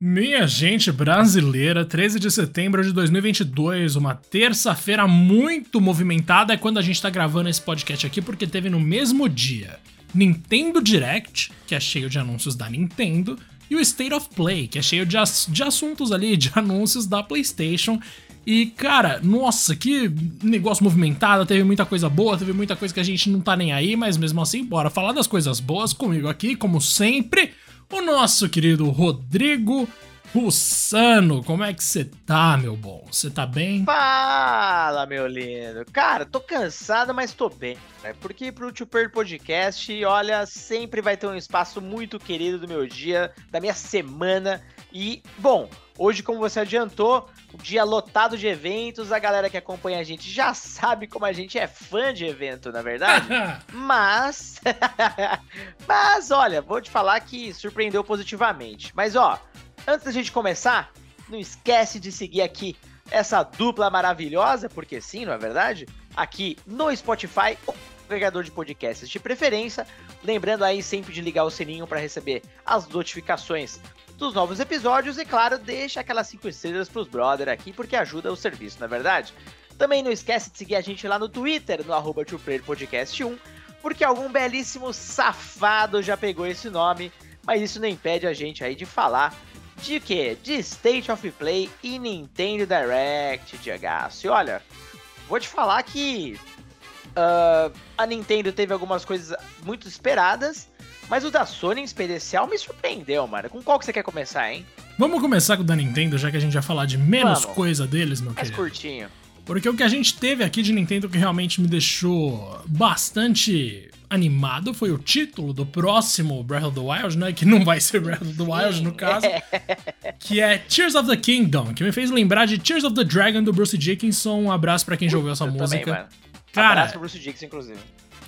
Minha gente brasileira, 13 de setembro de 2022, uma terça-feira muito movimentada é quando a gente tá gravando esse podcast aqui, porque teve no mesmo dia Nintendo Direct, que é cheio de anúncios da Nintendo, e o State of Play, que é cheio de, ass de assuntos ali, de anúncios da PlayStation. E, cara, nossa, que negócio movimentado, teve muita coisa boa, teve muita coisa que a gente não tá nem aí, mas mesmo assim, bora falar das coisas boas comigo aqui, como sempre o nosso querido Rodrigo Russano. Como é que você tá, meu bom? Você tá bem? Fala, meu lindo. Cara, tô cansado, mas tô bem. Né? Porque pro Super Podcast, olha, sempre vai ter um espaço muito querido do meu dia, da minha semana. E, bom, hoje, como você adiantou, o dia lotado de eventos, a galera que acompanha a gente já sabe como a gente é fã de evento, na verdade. Mas. Mas, olha, vou te falar que surpreendeu positivamente. Mas, ó, antes da gente começar, não esquece de seguir aqui essa dupla maravilhosa, porque sim, não é verdade? Aqui no Spotify, o agregador de podcasts de preferência. Lembrando aí sempre de ligar o sininho para receber as notificações dos novos episódios e, claro, deixa aquelas 5 estrelas pros brother aqui, porque ajuda o serviço, não é verdade? Também não esquece de seguir a gente lá no Twitter, no arroba Podcast 1, porque algum belíssimo safado já pegou esse nome, mas isso não impede a gente aí de falar de quê? De State of Play e Nintendo Direct, Diego. E olha, vou te falar que uh, a Nintendo teve algumas coisas muito esperadas, mas o da Sony em especial me surpreendeu, mano. Com qual que você quer começar, hein? Vamos começar com o da Nintendo, já que a gente vai falar de menos Vamos. coisa deles, meu Mais querido. Mais curtinho. Porque o que a gente teve aqui de Nintendo que realmente me deixou bastante animado foi o título do próximo Breath of the Wild, né? Que não vai ser Breath of the Wild no caso. que é Tears of the Kingdom, que me fez lembrar de Tears of the Dragon do Bruce Dickinson. Um abraço para quem jogou essa Eu música. Também, mano. Cara, abraço pro Bruce Dickinson, inclusive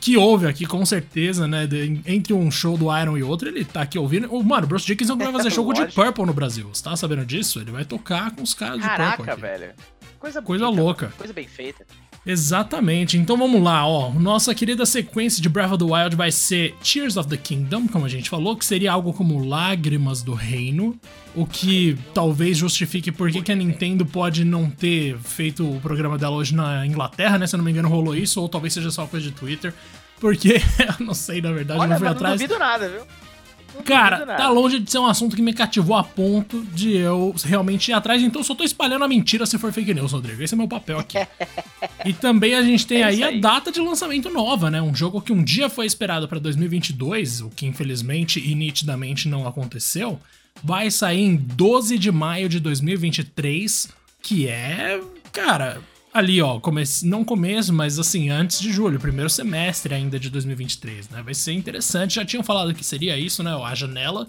que houve aqui, com certeza, né? De, entre um show do Iron e outro, ele tá aqui ouvindo. O, mano, o Bruce Dickinson vai fazer show de Purple no Brasil. Você tá sabendo disso? Ele vai tocar com os caras Caraca, de Purple. Caraca, velho. Coisa, coisa bonita, louca. Coisa bem feita. Exatamente. Então vamos lá, ó. Nossa querida sequência de Breath of the Wild vai ser Tears of the Kingdom, como a gente falou, que seria algo como Lágrimas do Reino. O que talvez justifique por que, a Nintendo pode não ter feito o programa dela hoje na Inglaterra, né? Se eu não me engano, rolou isso, ou talvez seja só coisa de Twitter. Porque, eu não sei, na verdade, Olha, não fui atrás. Não duvido nada, viu? Cara, tá longe de ser um assunto que me cativou a ponto de eu realmente ir atrás, então eu só tô espalhando a mentira se for fake news, Rodrigo. Esse é meu papel aqui. e também a gente tem é aí, aí, a data de lançamento nova, né? Um jogo que um dia foi esperado para 2022, o que infelizmente e nitidamente não aconteceu, vai sair em 12 de maio de 2023, que é, cara, ali, ó, não começo, mas assim, antes de julho, primeiro semestre ainda de 2023, né? Vai ser interessante. Já tinham falado que seria isso, né? A janela.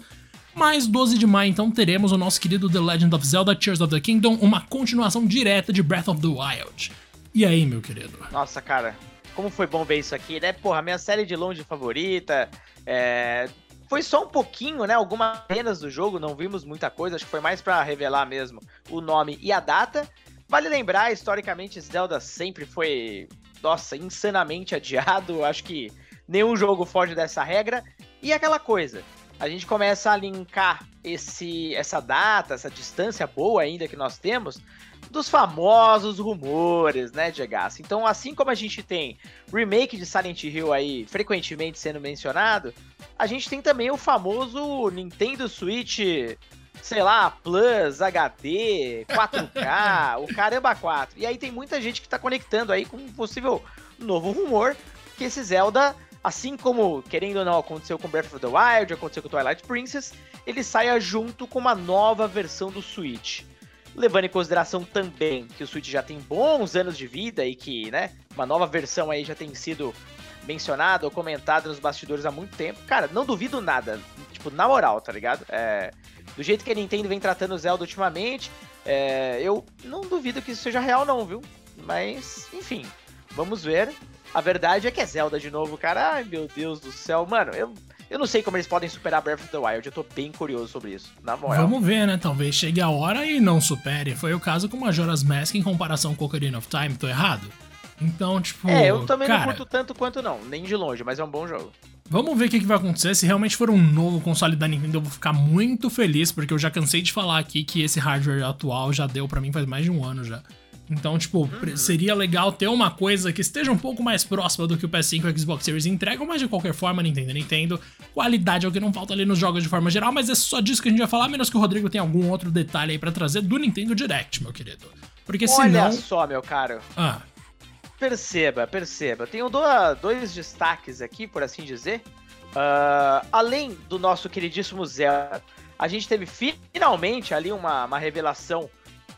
Mas 12 de maio, então, teremos o nosso querido The Legend of Zelda Tears of the Kingdom, uma continuação direta de Breath of the Wild. E aí, meu querido? Nossa, cara, como foi bom ver isso aqui, né? Porra, minha série de longe favorita. É... Foi só um pouquinho, né? Algumas cenas do jogo, não vimos muita coisa, acho que foi mais para revelar mesmo o nome e a data. Vale lembrar, historicamente, Zelda sempre foi, nossa, insanamente adiado. Acho que nenhum jogo foge dessa regra. E aquela coisa, a gente começa a linkar esse, essa data, essa distância boa ainda que nós temos, dos famosos rumores, né, Diego? Então, assim como a gente tem remake de Silent Hill aí frequentemente sendo mencionado, a gente tem também o famoso Nintendo Switch sei lá, Plus, HD, 4K, o caramba 4. E aí tem muita gente que tá conectando aí com um possível novo rumor que esse Zelda, assim como, querendo ou não, aconteceu com Breath of the Wild, aconteceu com Twilight Princess, ele saia junto com uma nova versão do Switch. Levando em consideração também que o Switch já tem bons anos de vida e que, né, uma nova versão aí já tem sido mencionada ou comentada nos bastidores há muito tempo. Cara, não duvido nada. Tipo, na moral, tá ligado? É, do jeito que a Nintendo vem tratando o Zelda ultimamente, é, eu não duvido que isso seja real, não, viu? Mas, enfim, vamos ver. A verdade é que é Zelda de novo, cara. Ai, meu Deus do céu. Mano, eu, eu não sei como eles podem superar Breath of the Wild. Eu tô bem curioso sobre isso, na moral. Vamos ver, né? Talvez chegue a hora e não supere. Foi o caso com Majora's Mask em comparação com Ocarina of Time. Tô errado? Então, tipo. É, eu também cara... não curto tanto quanto não, nem de longe, mas é um bom jogo. Vamos ver o que, que vai acontecer. Se realmente for um novo console da Nintendo, eu vou ficar muito feliz, porque eu já cansei de falar aqui que esse hardware atual já deu para mim faz mais de um ano já. Então, tipo, uhum. seria legal ter uma coisa que esteja um pouco mais próxima do que o PS5 e o Xbox Series entregam, mas de qualquer forma, Nintendo Nintendo, qualidade é o que não falta ali nos jogos de forma geral, mas é só disso que a gente vai falar, menos que o Rodrigo tenha algum outro detalhe aí para trazer do Nintendo Direct, meu querido. Porque Olha senão... Olha só, meu caro. Ah. Perceba, perceba. Tenho dois destaques aqui, por assim dizer. Uh, além do nosso queridíssimo Zelda, a gente teve finalmente ali uma, uma revelação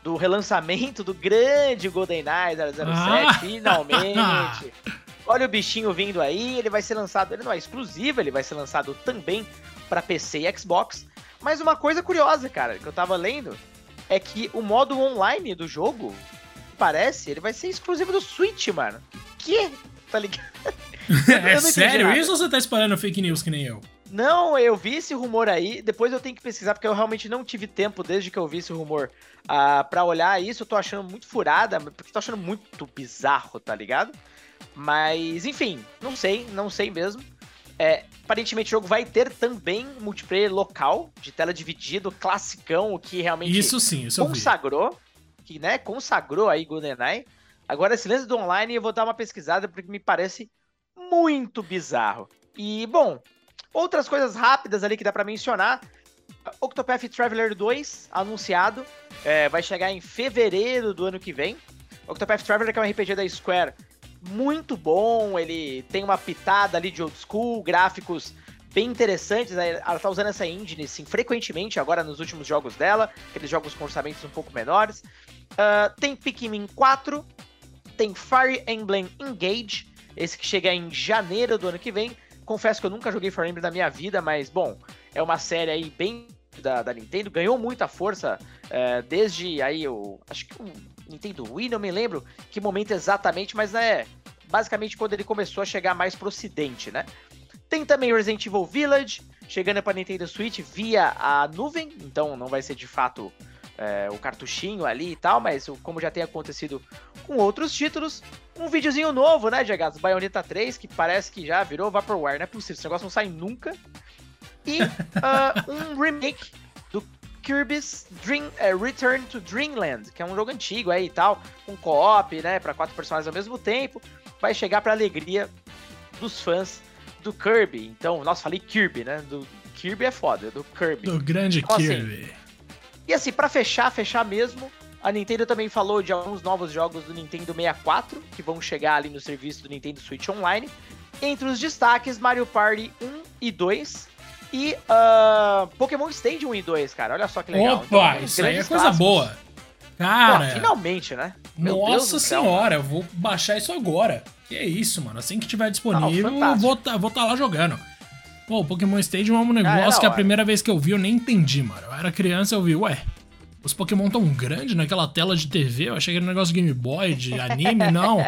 do relançamento do grande GoldenEye 007, ah. finalmente. Olha o bichinho vindo aí, ele vai ser lançado, ele não é exclusivo, ele vai ser lançado também para PC e Xbox. Mas uma coisa curiosa, cara, que eu tava lendo, é que o modo online do jogo, parece, ele vai ser exclusivo do Switch, mano. Que? Tá ligado? é sério isso ou você tá espalhando fake news que nem eu? Não, eu vi esse rumor aí, depois eu tenho que pesquisar, porque eu realmente não tive tempo desde que eu vi esse rumor uh, pra olhar isso. Eu tô achando muito furada, porque tô achando muito bizarro, tá ligado? Mas, enfim, não sei, não sei mesmo. É, aparentemente o jogo vai ter também multiplayer local, de tela dividida, classicão, o que realmente isso sim, isso consagrou, que né, consagrou aí GoldenEye. Agora, esse lance do online eu vou dar uma pesquisada porque me parece muito bizarro. E, bom, outras coisas rápidas ali que dá para mencionar. Octopath Traveler 2, anunciado, é, vai chegar em fevereiro do ano que vem. Octopath Traveler que é um RPG da Square muito bom, ele tem uma pitada ali de old school, gráficos bem interessantes. Né? Ela tá usando essa engine assim, frequentemente agora nos últimos jogos dela, aqueles jogos com orçamentos um pouco menores. Uh, tem Pikmin 4, tem Fire Emblem Engage, esse que chega em janeiro do ano que vem. Confesso que eu nunca joguei Fire Emblem na minha vida, mas bom, é uma série aí bem da, da Nintendo, ganhou muita força uh, desde aí o. Acho que o Nintendo Wii, não me lembro que momento exatamente, mas é basicamente quando ele começou a chegar mais pro ocidente, né? Tem também Resident Evil Village, chegando para Nintendo Switch via a nuvem, então não vai ser de fato é, o cartuchinho ali e tal, mas como já tem acontecido com outros títulos, um videozinho novo, né, Diego? Bayonetta 3, que parece que já virou Vaporware, não é possível, esse negócio não sai nunca. E uh, um remake do Kirby's Dream, uh, Return to Dreamland, que é um jogo antigo aí e tal, com co-op, né, para quatro personagens ao mesmo tempo, vai chegar para alegria dos fãs do Kirby. Então, nossa, falei Kirby, né? Do Kirby é foda, do Kirby. Do grande então, Kirby. Assim, e assim, para fechar, fechar mesmo, a Nintendo também falou de alguns novos jogos do Nintendo 64 que vão chegar ali no serviço do Nintendo Switch Online. Entre os destaques, Mario Party 1 e 2 e uh, Pokémon Stadium 1 e 2, cara. Olha só que legal. Opa, então, isso aí é coisa boa. Cara. Pô, finalmente, né? Meu nossa senhora, eu vou baixar isso agora. Que é isso, mano. Assim que tiver disponível, Não, eu vou tá, vou tá lá jogando. Pô, o Pokémon Stadium é um negócio ah, é que a primeira vez que eu vi eu nem entendi, mano. Eu era criança eu vi, ué, os Pokémon tão grandes naquela tela de TV, eu achei que era um negócio de Game Boy, de anime, não.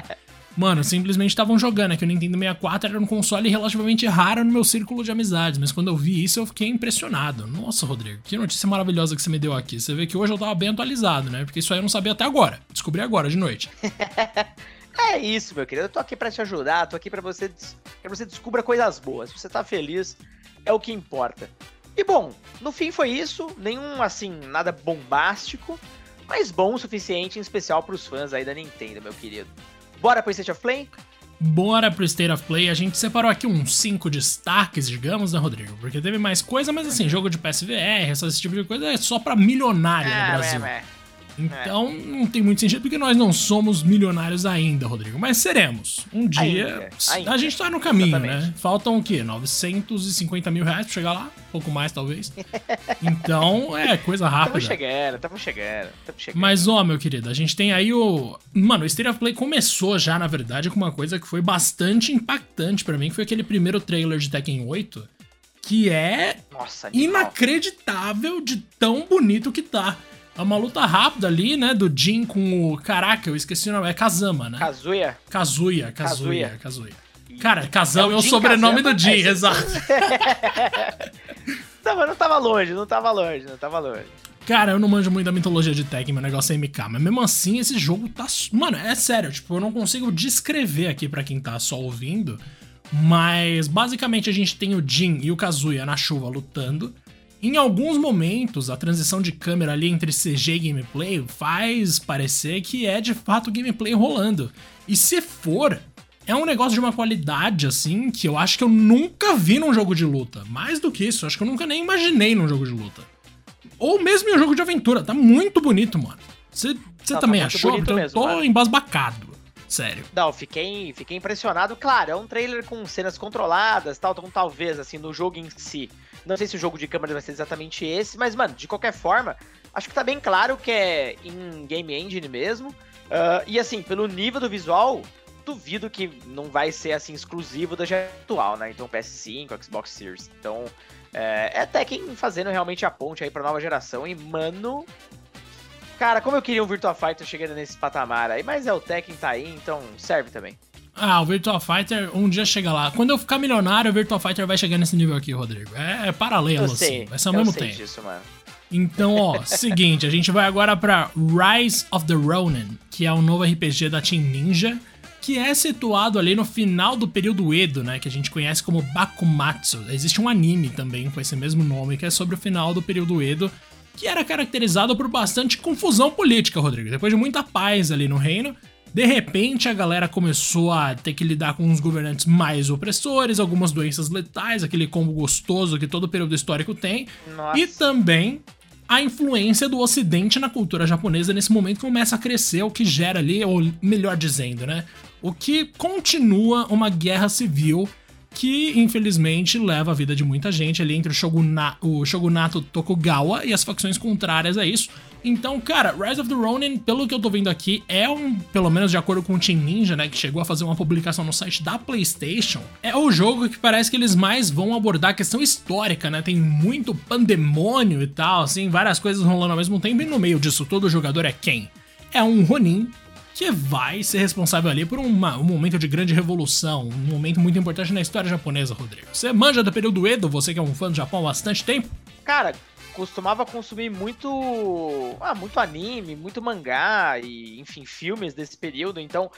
Mano, simplesmente estavam jogando, é que o Nintendo 64 era um console relativamente raro no meu círculo de amizades, mas quando eu vi isso eu fiquei impressionado. Nossa, Rodrigo, que notícia maravilhosa que você me deu aqui. Você vê que hoje eu tava bem atualizado, né? Porque isso aí eu não sabia até agora. Descobri agora, de noite. É isso, meu querido. Eu tô aqui para te ajudar, tô aqui para você, pra você descubra coisas boas. Se você tá feliz, é o que importa. E bom, no fim foi isso. Nenhum, assim, nada bombástico, mas bom o suficiente, em especial pros fãs aí da Nintendo, meu querido. Bora pro State of Play? Bora pro State of Play. A gente separou aqui uns 5 destaques, digamos, né, Rodrigo? Porque teve mais coisa, mas assim, jogo de PSVR, esse tipo de coisa é só pra milionário é, no Brasil. É, é. Então, é. não tem muito sentido porque nós não somos milionários ainda, Rodrigo. Mas seremos. Um dia. Ainda, ainda. A gente tá no caminho, né? Exatamente. né? Faltam o quê? 950 mil reais pra chegar lá? Um pouco mais, talvez. Então, é coisa rápida. Tamo chegando, tamo chegando, tamo chegando. Mas, ó, meu querido, a gente tem aí o. Mano, o State of Play começou já, na verdade, com uma coisa que foi bastante impactante para mim, que foi aquele primeiro trailer de Tekken 8. Que é Nossa, inacreditável de tão bonito que tá. É uma luta rápida ali, né? Do Jin com o. Caraca, eu esqueci o nome. É Kazama, né? Kazuya? Kazuya, Kazuya, Kazuya. Cara, Kazama é o, é o sobrenome Kazama? do Jin, é, exato. não, não tava longe, não tava longe, não tava longe. Cara, eu não manjo muito da mitologia de Tekken, meu negócio é MK, mas mesmo assim esse jogo tá. Mano, é sério, tipo, eu não consigo descrever aqui para quem tá só ouvindo Mas basicamente a gente tem o Jin e o Kazuya na chuva lutando. Em alguns momentos, a transição de câmera ali entre CG e gameplay faz parecer que é de fato gameplay rolando. E se for, é um negócio de uma qualidade assim que eu acho que eu nunca vi num jogo de luta. Mais do que isso, acho que eu nunca nem imaginei num jogo de luta. Ou mesmo em um jogo de aventura, tá muito bonito, mano. Você tá também tá achou? Porque eu tô embasbacado. Sério. Não, fiquei, fiquei impressionado. Claro, é um trailer com cenas controladas, tal, então talvez, assim, no jogo em si. Não sei se o jogo de câmera vai ser exatamente esse, mas, mano, de qualquer forma, acho que tá bem claro que é em Game Engine mesmo. Uh, e, assim, pelo nível do visual, duvido que não vai ser, assim, exclusivo da geração atual, né? Então, PS5, Xbox Series. Então, é, é Tekken fazendo realmente a ponte aí pra nova geração. E, mano, Cara, como eu queria um Virtua Fighter chegando nesse patamar aí, mas é o Tekken tá aí, então serve também. Ah, o Virtua Fighter um dia chega lá. Quando eu ficar milionário, o Virtua Fighter vai chegar nesse nível aqui, Rodrigo. É, é paralelo, eu sei, assim. Vai ser ao mesmo tempo. Disso, mano. Então, ó, seguinte, a gente vai agora pra Rise of the Ronin, que é o um novo RPG da Team Ninja, que é situado ali no final do período Edo, né, que a gente conhece como Bakumatsu. Existe um anime também com esse mesmo nome, que é sobre o final do período Edo, que era caracterizado por bastante confusão política, Rodrigo. Depois de muita paz ali no reino, de repente a galera começou a ter que lidar com uns governantes mais opressores, algumas doenças letais, aquele combo gostoso que todo período histórico tem, Nossa. e também a influência do ocidente na cultura japonesa nesse momento começa a crescer, o que gera ali, ou melhor dizendo, né, o que continua uma guerra civil que infelizmente leva a vida de muita gente ali entre o, Shoguna, o Shogunato Tokugawa e as facções contrárias a isso. Então, cara, Rise of the Ronin, pelo que eu tô vendo aqui, é um, pelo menos de acordo com o Team Ninja, né, que chegou a fazer uma publicação no site da PlayStation, é o jogo que parece que eles mais vão abordar a questão histórica, né? Tem muito pandemônio e tal, assim, várias coisas rolando ao mesmo tempo, e no meio disso todo jogador é quem? É um Ronin que vai ser responsável ali por uma, um momento de grande revolução, um momento muito importante na história japonesa, Rodrigo. Você manja do período Edo, você que é um fã do Japão há bastante tempo? Cara, costumava consumir muito, ah, muito anime, muito mangá e, enfim, filmes desse período. Então,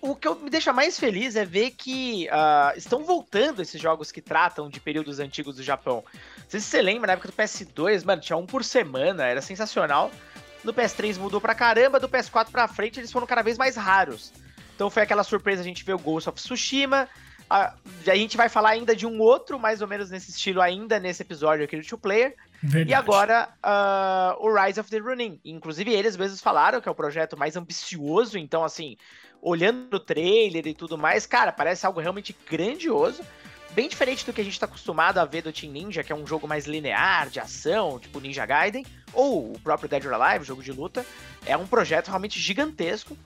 o que me deixa mais feliz é ver que uh, estão voltando esses jogos que tratam de períodos antigos do Japão. Não sei se você lembra, na época do PS2, mano, tinha um por semana, era sensacional. No PS3 mudou pra caramba, do PS4 pra frente eles foram cada vez mais raros. Então foi aquela surpresa a gente ver o Ghost of Tsushima. A, a gente vai falar ainda de um outro, mais ou menos nesse estilo, ainda nesse episódio aqui do Two Player. Verdade. E agora uh, o Rise of the Ronin. Inclusive, eles mesmos falaram que é o projeto mais ambicioso. Então, assim, olhando o trailer e tudo mais, cara, parece algo realmente grandioso. Bem diferente do que a gente está acostumado a ver do Team Ninja, que é um jogo mais linear, de ação, tipo Ninja Gaiden, ou o próprio Dead or Alive, jogo de luta. É um projeto realmente gigantesco.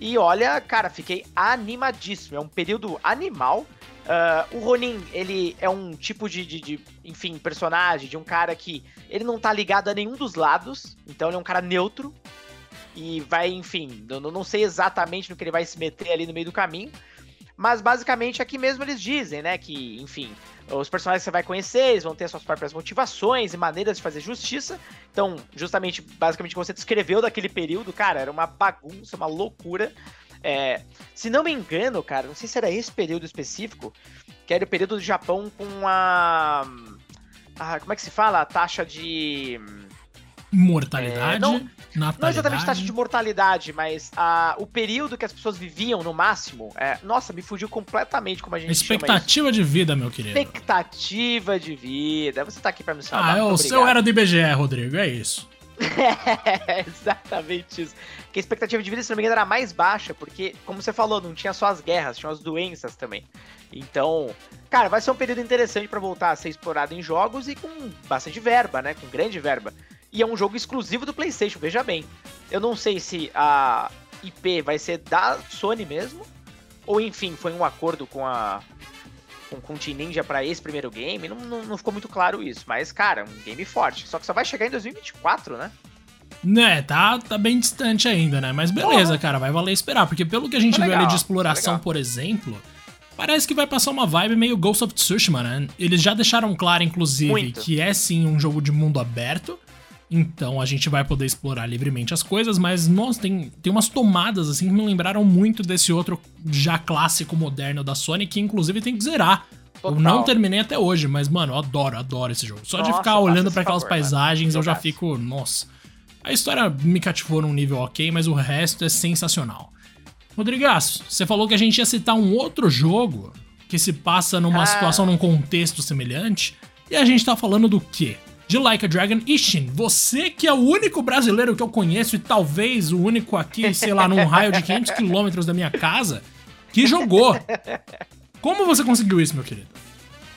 E olha, cara, fiquei animadíssimo. É um período animal. Uh, o Ronin, ele é um tipo de, de, de, enfim, personagem, de um cara que ele não tá ligado a nenhum dos lados, então ele é um cara neutro e vai, enfim, eu não sei exatamente no que ele vai se meter ali no meio do caminho, mas basicamente aqui mesmo eles dizem, né, que, enfim, os personagens que você vai conhecer, eles vão ter suas próprias motivações e maneiras de fazer justiça. Então, justamente, basicamente, você descreveu daquele período, cara, era uma bagunça, uma loucura. É, se não me engano, cara, não sei se era esse período específico, que era o período do Japão com a. a como é que se fala? A taxa de Mortalidade? É, não, não exatamente taxa de mortalidade, mas a, o período que as pessoas viviam no máximo. É, nossa, me fugiu completamente como a gente Expectativa de vida, meu querido. Expectativa de vida. Você tá aqui pra me salvar. Ah, é o seu era do IBGE, Rodrigo, é isso. é, exatamente isso. Que a expectativa de vida, se não me engano, era mais baixa, porque, como você falou, não tinha só as guerras, tinha as doenças também. Então, cara, vai ser um período interessante para voltar a ser explorado em jogos e com bastante verba, né? Com grande verba. E é um jogo exclusivo do PlayStation, veja bem. Eu não sei se a IP vai ser da Sony mesmo, ou enfim, foi um acordo com a com, com o Team Ninja para esse primeiro game, não, não, não, ficou muito claro isso. Mas, cara, um game forte. Só que só vai chegar em 2024, né? Né, tá, tá bem distante ainda, né? Mas beleza, cara, vai valer esperar. Porque pelo que a gente viu ali de exploração, por exemplo, parece que vai passar uma vibe meio Ghost of Tsushima, né? Eles já deixaram claro, inclusive, muito. que é sim um jogo de mundo aberto Então a gente vai poder explorar livremente as coisas, mas nossa, tem, tem umas tomadas assim que me lembraram muito desse outro já clássico moderno da Sony, que inclusive tem que zerar. Total. Eu não terminei até hoje, mas mano, eu adoro, adoro esse jogo. Só nossa, de ficar olhando para aquelas favor, paisagens eu já fico, nossa. A história me cativou num nível ok, mas o resto é sensacional. Rodrigaço, você falou que a gente ia citar um outro jogo que se passa numa ah. situação, num contexto semelhante. E a gente tá falando do quê? De Like a Dragon Ishin. Você que é o único brasileiro que eu conheço e talvez o único aqui, sei lá, num raio de 500 quilômetros da minha casa, que jogou. Como você conseguiu isso, meu querido?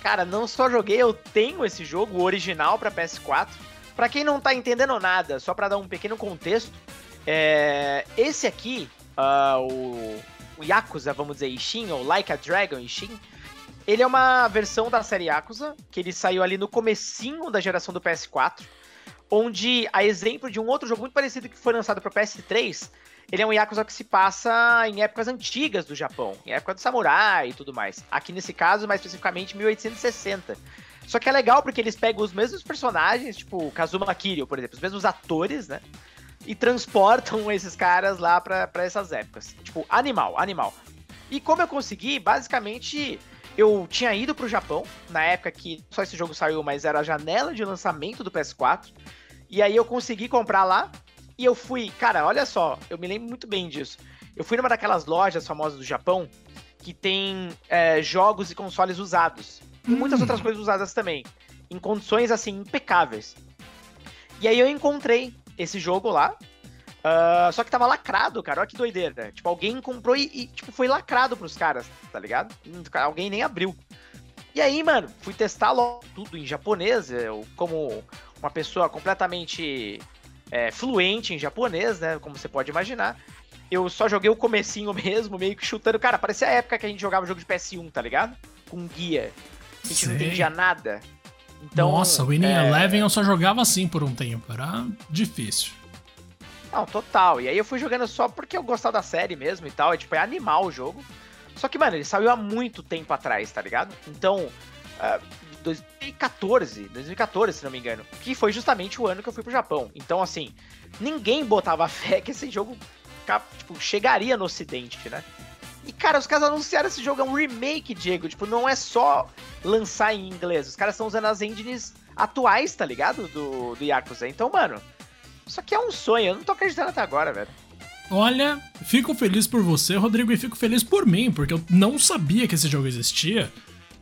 Cara, não só joguei, eu tenho esse jogo, original para PS4. Para quem não tá entendendo nada, só para dar um pequeno contexto, é... esse aqui, uh, o... o Yakuza, vamos dizer, Ishin, ou Like a Dragon Ishin, ele é uma versão da série Yakuza, que ele saiu ali no comecinho da geração do PS4, onde, a exemplo de um outro jogo muito parecido que foi lançado para o PS3, ele é um Yakuza que se passa em épocas antigas do Japão, em época do samurai e tudo mais. Aqui nesse caso, mais especificamente, 1860. Só que é legal porque eles pegam os mesmos personagens, tipo Kazuma Kiryu, por exemplo, os mesmos atores, né? E transportam esses caras lá para essas épocas. Tipo, animal, animal. E como eu consegui, basicamente, eu tinha ido pro Japão, na época que só esse jogo saiu, mas era a janela de lançamento do PS4. E aí eu consegui comprar lá. E eu fui, cara, olha só, eu me lembro muito bem disso. Eu fui numa daquelas lojas famosas do Japão que tem é, jogos e consoles usados. E muitas hum. outras coisas usadas também. Em condições assim, impecáveis. E aí eu encontrei esse jogo lá, Uh, só que tava lacrado, cara. Olha que doideira. Tipo, alguém comprou e, e, tipo, foi lacrado pros caras, tá ligado? Alguém nem abriu. E aí, mano, fui testar logo tudo em japonês. Eu, como uma pessoa completamente é, fluente em japonês, né? Como você pode imaginar. Eu só joguei o comecinho mesmo, meio que chutando. Cara, parecia a época que a gente jogava jogo de PS1, tá ligado? Com guia. A gente Sei. não entendia nada. Então, Nossa, o Winning é... Eleven eu só jogava assim por um tempo. Era difícil. Não, total. E aí eu fui jogando só porque eu gostava da série mesmo e tal. É tipo, é animal o jogo. Só que, mano, ele saiu há muito tempo atrás, tá ligado? Então, uh, 2014, 2014, se não me engano, que foi justamente o ano que eu fui pro Japão. Então, assim, ninguém botava fé que esse jogo tipo, chegaria no ocidente, né? E, cara, os caras anunciaram esse jogo, é um remake, Diego. Tipo, não é só lançar em inglês. Os caras estão usando as engines atuais, tá ligado? Do, do Yakuza. Então, mano, isso aqui é um sonho, eu não tô acreditando até agora, velho. Olha, fico feliz por você, Rodrigo, e fico feliz por mim, porque eu não sabia que esse jogo existia.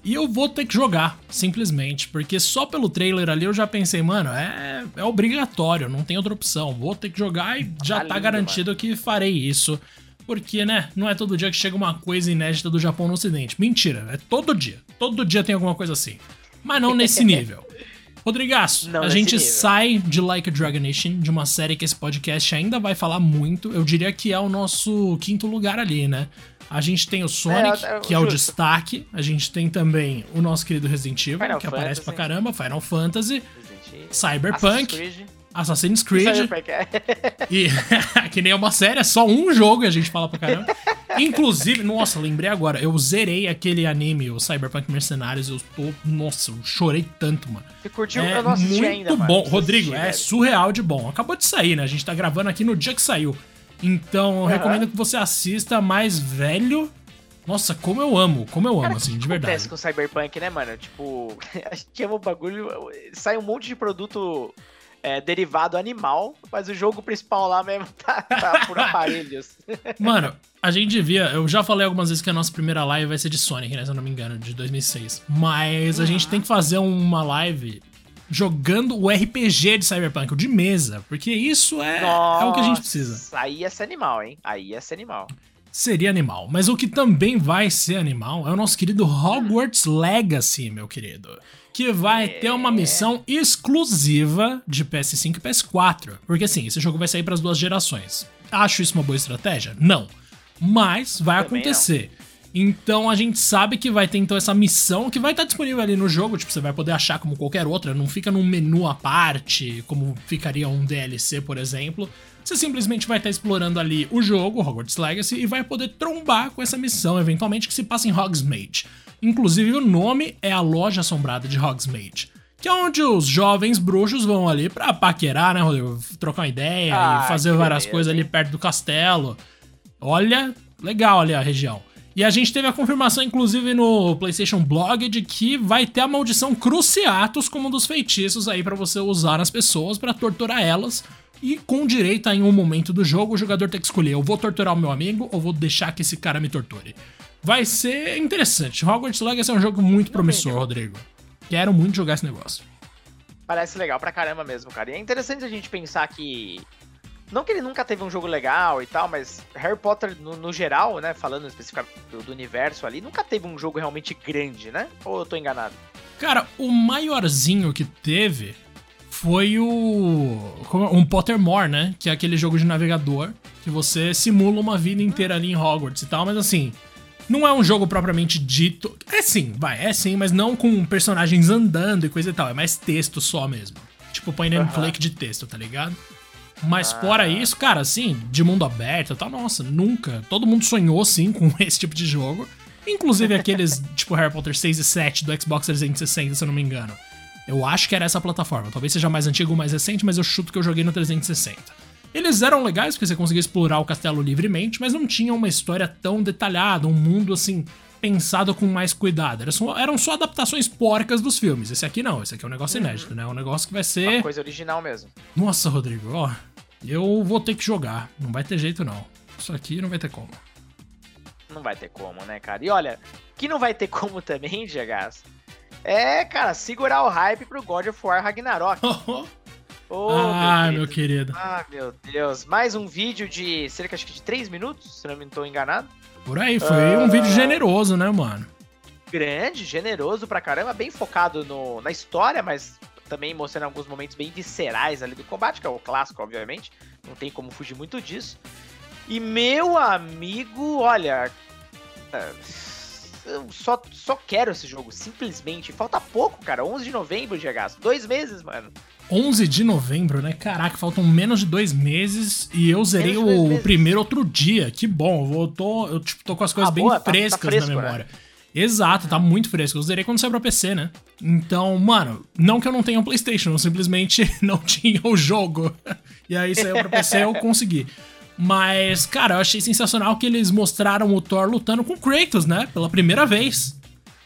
E eu vou ter que jogar, simplesmente, porque só pelo trailer ali eu já pensei, mano, é, é obrigatório, não tem outra opção. Vou ter que jogar e já tá, tá lindo, garantido mano. que farei isso. Porque, né, não é todo dia que chega uma coisa inédita do Japão no Ocidente. Mentira, é todo dia. Todo dia tem alguma coisa assim. Mas não nesse nível. Rodrigaço, Não a gente nível. sai de Like a Dragon Nation, de uma série que esse podcast ainda vai falar muito. Eu diria que é o nosso quinto lugar ali, né? A gente tem o Sonic, é, é, que é o destaque. A gente tem também o nosso querido Resident Evil, Final que Fantasy. aparece pra caramba, Final Fantasy, Cyberpunk. Assassin's Creed. e que nem é uma série, é só um jogo e a gente fala pra caramba. Inclusive, nossa, lembrei agora, eu zerei aquele anime, o Cyberpunk Mercenários, eu tô, nossa, eu chorei tanto, mano. Você curtiu? É eu não muito ainda, bom. Rodrigo, é surreal de bom. Acabou de sair, né? A gente tá gravando aqui no dia que saiu. Então, eu uhum. recomendo que você assista mais velho. Nossa, como eu amo, como eu amo, Cara, assim, de verdade. acontece com o Cyberpunk, né, mano? Tipo, a gente ama o bagulho, sai um monte de produto é, derivado animal, mas o jogo principal lá mesmo tá, tá por aparelhos. Mano, a gente devia. Eu já falei algumas vezes que a nossa primeira live vai ser de Sonic, né? Se eu não me engano, de 2006. Mas a gente tem que fazer uma live jogando o RPG de Cyberpunk, o de mesa. Porque isso é, Nossa, é o que a gente precisa. Aí ia ser animal, hein? Aí ia ser animal. Seria animal. Mas o que também vai ser animal é o nosso querido Hogwarts Legacy, meu querido que vai ter uma missão exclusiva de PS5 e PS4. Porque assim, esse jogo vai sair para as duas gerações. Acho isso uma boa estratégia? Não. Mas vai Também acontecer. Não. Então a gente sabe que vai ter então essa missão que vai estar disponível ali no jogo, tipo, você vai poder achar como qualquer outra, não fica num menu à parte, como ficaria um DLC, por exemplo. Você simplesmente vai estar explorando ali o jogo, Hogwarts Legacy, e vai poder trombar com essa missão, eventualmente, que se passa em Hogsmeade. Inclusive, o nome é a Loja Assombrada de Hogsmeade, que é onde os jovens bruxos vão ali pra paquerar, né, Rodrigo? Trocar uma ideia ah, e fazer várias beleza. coisas ali perto do castelo. Olha, legal ali a região. E a gente teve a confirmação, inclusive, no PlayStation Blog, de que vai ter a maldição Cruciatus como um dos feitiços aí para você usar nas pessoas para torturar elas. E com direito a, em um momento do jogo, o jogador tem que escolher: eu vou torturar o meu amigo ou vou deixar que esse cara me torture. Vai ser interessante. Hogwarts Legacy é um jogo muito promissor, Rodrigo. Quero muito jogar esse negócio. Parece legal pra caramba mesmo, cara. E é interessante a gente pensar que. Não que ele nunca teve um jogo legal e tal, mas Harry Potter, no, no geral, né? Falando especificamente do, do, universo ali, nunca teve um jogo realmente grande, né? Ou eu tô enganado? Cara, o maiorzinho que teve foi o. Um Pottermore, né? Que é aquele jogo de navegador que você simula uma vida inteira ali em Hogwarts e tal, mas assim. Não é um jogo propriamente dito. É sim, vai, é sim, mas não com personagens andando e coisa e tal. É mais texto só mesmo. Tipo, põe uhum. flake de texto, tá ligado? Mas ah. fora isso, cara, assim, de mundo aberto, tá? Nossa, nunca. Todo mundo sonhou, sim, com esse tipo de jogo. Inclusive aqueles, tipo, Harry Potter 6 e 7 do Xbox 360, se eu não me engano. Eu acho que era essa plataforma. Talvez seja mais antigo ou mais recente, mas eu chuto que eu joguei no 360. Eles eram legais porque você conseguia explorar o castelo livremente, mas não tinham uma história tão detalhada, um mundo assim pensado com mais cuidado. Eram só, eram só adaptações porcas dos filmes. Esse aqui não, esse aqui é um negócio uhum. inédito, né? É um negócio que vai ser. Uma coisa original mesmo. Nossa, Rodrigo, ó. Eu vou ter que jogar. Não vai ter jeito, não. Isso aqui não vai ter como. Não vai ter como, né, cara? E olha, que não vai ter como também, Diagas, é, cara, segurar o hype pro God of War Ragnarok. Oh, ah, meu querido. meu querido. Ah, meu Deus. Mais um vídeo de cerca acho que de 3 minutos, se não me estou enganado. Por aí, foi uh... um vídeo generoso, né, mano? Grande, generoso pra caramba, bem focado no, na história, mas também mostrando alguns momentos bem viscerais ali do combate, que é o clássico, obviamente. Não tem como fugir muito disso. E meu amigo, olha. É, eu só, só quero esse jogo, simplesmente. Falta pouco, cara. 11 de novembro, GH. Dois meses, mano. 11 de novembro, né? Caraca, faltam menos de dois meses e eu zerei o primeiro outro dia. Que bom, eu tô, eu, tipo, tô com as coisas ah, bem boa, frescas tá, tá fresco, na memória. Né? Exato, tá muito fresco. Eu zerei quando saiu pra PC, né? Então, mano, não que eu não tenha um PlayStation, eu simplesmente não tinha o jogo. E aí saiu pra PC eu consegui. Mas, cara, eu achei sensacional que eles mostraram o Thor lutando com Kratos, né? Pela primeira vez.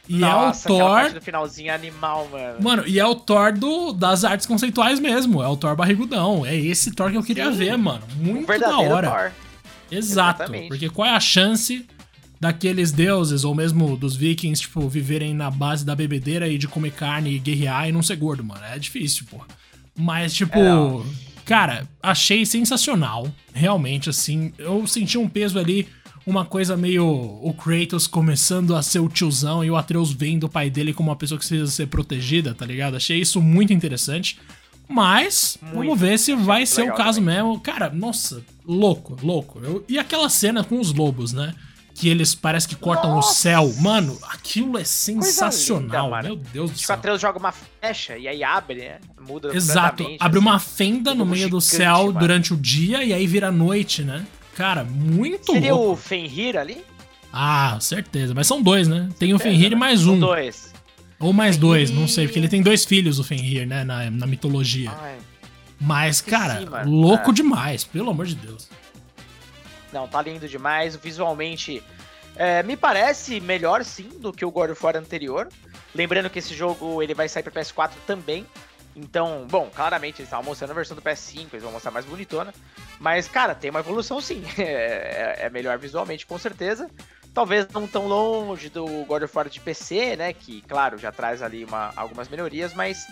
E Nossa, é o Thor. do finalzinho animal, mano. Mano, e é o Thor do, das artes conceituais mesmo. É o Thor barrigudão. É esse Thor que eu queria Sim. ver, mano. Muito um da hora. Thor. Exato. Exatamente. Porque qual é a chance daqueles deuses, ou mesmo dos vikings, tipo, viverem na base da bebedeira e de comer carne e guerrear e não ser gordo, mano? É difícil, pô. Mas, tipo. É, cara, achei sensacional. Realmente, assim. Eu senti um peso ali uma coisa meio o Kratos começando a ser o tiozão e o Atreus vendo o pai dele como uma pessoa que precisa ser protegida, tá ligado? Achei isso muito interessante. Mas, muito. vamos ver se vai ser o caso também. mesmo. Cara, nossa, louco, louco. Eu, e aquela cena com os lobos, né? Que eles parece que cortam nossa. o céu. Mano, aquilo é sensacional. Linda, meu Deus do céu. O Atreus joga uma flecha e aí abre, né? Muda Exato, abre assim. uma fenda no meio do céu mano. durante o dia e aí vira noite, né? Cara, muito Seria louco. o Fenrir ali? Ah, certeza. Mas são dois, né? Tem o Fenrir e mais um. São dois. Ou mais dois, não sei, porque ele tem dois filhos, o Fenrir, né? Na, na mitologia. Ai. Mas, cara, louco é. demais, pelo amor de Deus. Não, tá lindo demais. Visualmente, é, me parece melhor sim do que o God of War anterior. Lembrando que esse jogo ele vai sair para PS4 também. Então, bom, claramente eles estavam mostrando a versão do PS5, eles vão mostrar mais bonitona. Mas, cara, tem uma evolução sim. É, é, é, melhor visualmente, com certeza. Talvez não tão longe do God of War de PC, né? Que, claro, já traz ali uma, algumas melhorias, mas.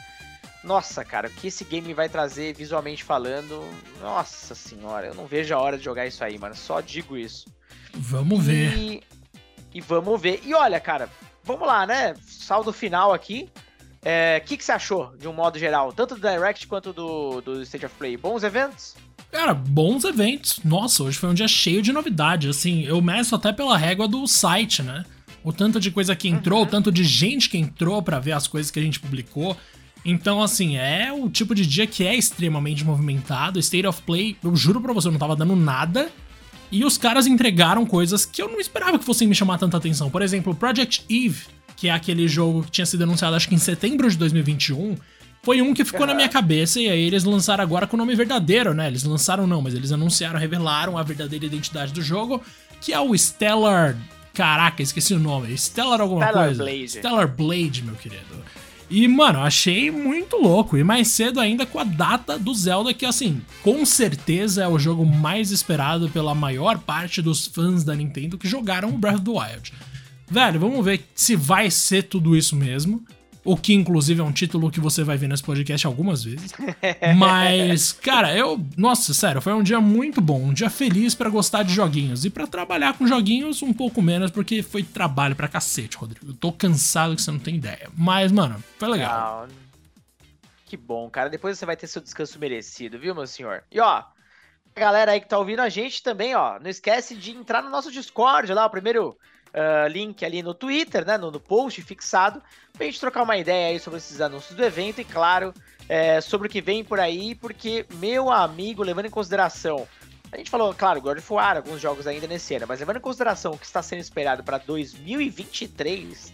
Nossa, cara, o que esse game vai trazer visualmente falando. Nossa senhora, eu não vejo a hora de jogar isso aí, mano. Só digo isso. Vamos ver. E, e vamos ver. E olha, cara, vamos lá, né? Saldo final aqui. O é, que, que você achou, de um modo geral? Tanto do Direct quanto do, do State of Play? Bons eventos? Cara, bons eventos. Nossa, hoje foi um dia cheio de novidade. Assim, eu meço até pela régua do site, né? O tanto de coisa que entrou, uhum. o tanto de gente que entrou para ver as coisas que a gente publicou. Então, assim, é o tipo de dia que é extremamente movimentado. State of Play, eu juro pra você, eu não tava dando nada. E os caras entregaram coisas que eu não esperava que fossem me chamar tanta atenção. Por exemplo, Project Eve que é aquele jogo que tinha sido anunciado acho que em setembro de 2021, foi um que ficou na minha cabeça e aí eles lançaram agora com o nome verdadeiro, né? Eles lançaram não, mas eles anunciaram, revelaram a verdadeira identidade do jogo, que é o Stellar. Caraca, esqueci o nome. Stellar alguma Stellar coisa? Blade. Stellar Blade, meu querido. E, mano, achei muito louco. E mais cedo ainda com a data do Zelda, que, assim, com certeza é o jogo mais esperado pela maior parte dos fãs da Nintendo que jogaram Breath of the Wild. Velho, vamos ver se vai ser tudo isso mesmo. O que, inclusive, é um título que você vai ver nesse podcast algumas vezes. Mas, cara, eu. Nossa, sério, foi um dia muito bom. Um dia feliz para gostar de joguinhos. E para trabalhar com joguinhos um pouco menos, porque foi trabalho pra cacete, Rodrigo. Eu tô cansado que você não tem ideia. Mas, mano, foi legal. que bom, cara. Depois você vai ter seu descanso merecido, viu, meu senhor? E ó, galera aí que tá ouvindo a gente também, ó, não esquece de entrar no nosso Discord lá, o primeiro uh, link ali no Twitter, né, no, no post fixado, pra gente trocar uma ideia aí sobre esses anúncios do evento e, claro, é, sobre o que vem por aí, porque, meu amigo, levando em consideração a gente falou, claro, God of War, alguns jogos ainda nesse ano, mas levando em consideração o que está sendo esperado para 2023,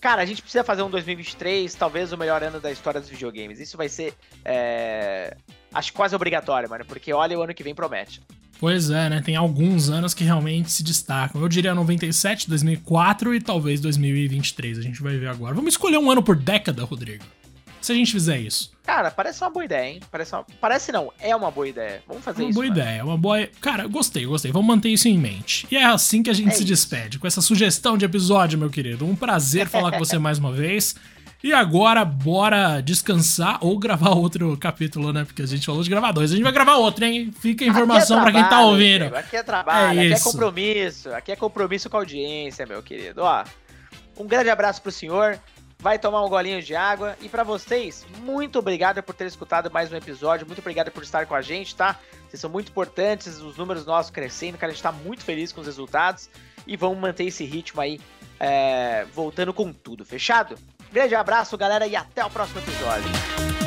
cara, a gente precisa fazer um 2023, talvez o melhor ano da história dos videogames. Isso vai ser, é... acho quase obrigatório, mano, porque olha o ano que vem promete. Pois é, né? Tem alguns anos que realmente se destacam. Eu diria 97, 2004 e talvez 2023. A gente vai ver agora. Vamos escolher um ano por década, Rodrigo. Se a gente fizer isso. Cara, parece uma boa ideia, hein? Parece, uma... parece não, é uma boa ideia. Vamos fazer uma isso. Uma boa ideia, uma boa. Cara, gostei, gostei. Vamos manter isso em mente. E é assim que a gente é se isso. despede, com essa sugestão de episódio, meu querido. Um prazer falar com você mais uma vez. E agora, bora descansar ou gravar outro capítulo, né? Porque a gente falou de gravar dois. A gente vai gravar outro, hein? Fica a informação é para quem tá ouvindo. Aqui é trabalho, é aqui é compromisso. Aqui é compromisso com a audiência, meu querido. Ó, um grande abraço pro senhor. Vai tomar um golinho de água. E para vocês, muito obrigado por ter escutado mais um episódio. Muito obrigado por estar com a gente, tá? Vocês são muito importantes, os números nossos crescendo, cara. A gente tá muito feliz com os resultados. E vamos manter esse ritmo aí, é, voltando com tudo, fechado? Grande abraço, galera, e até o próximo episódio.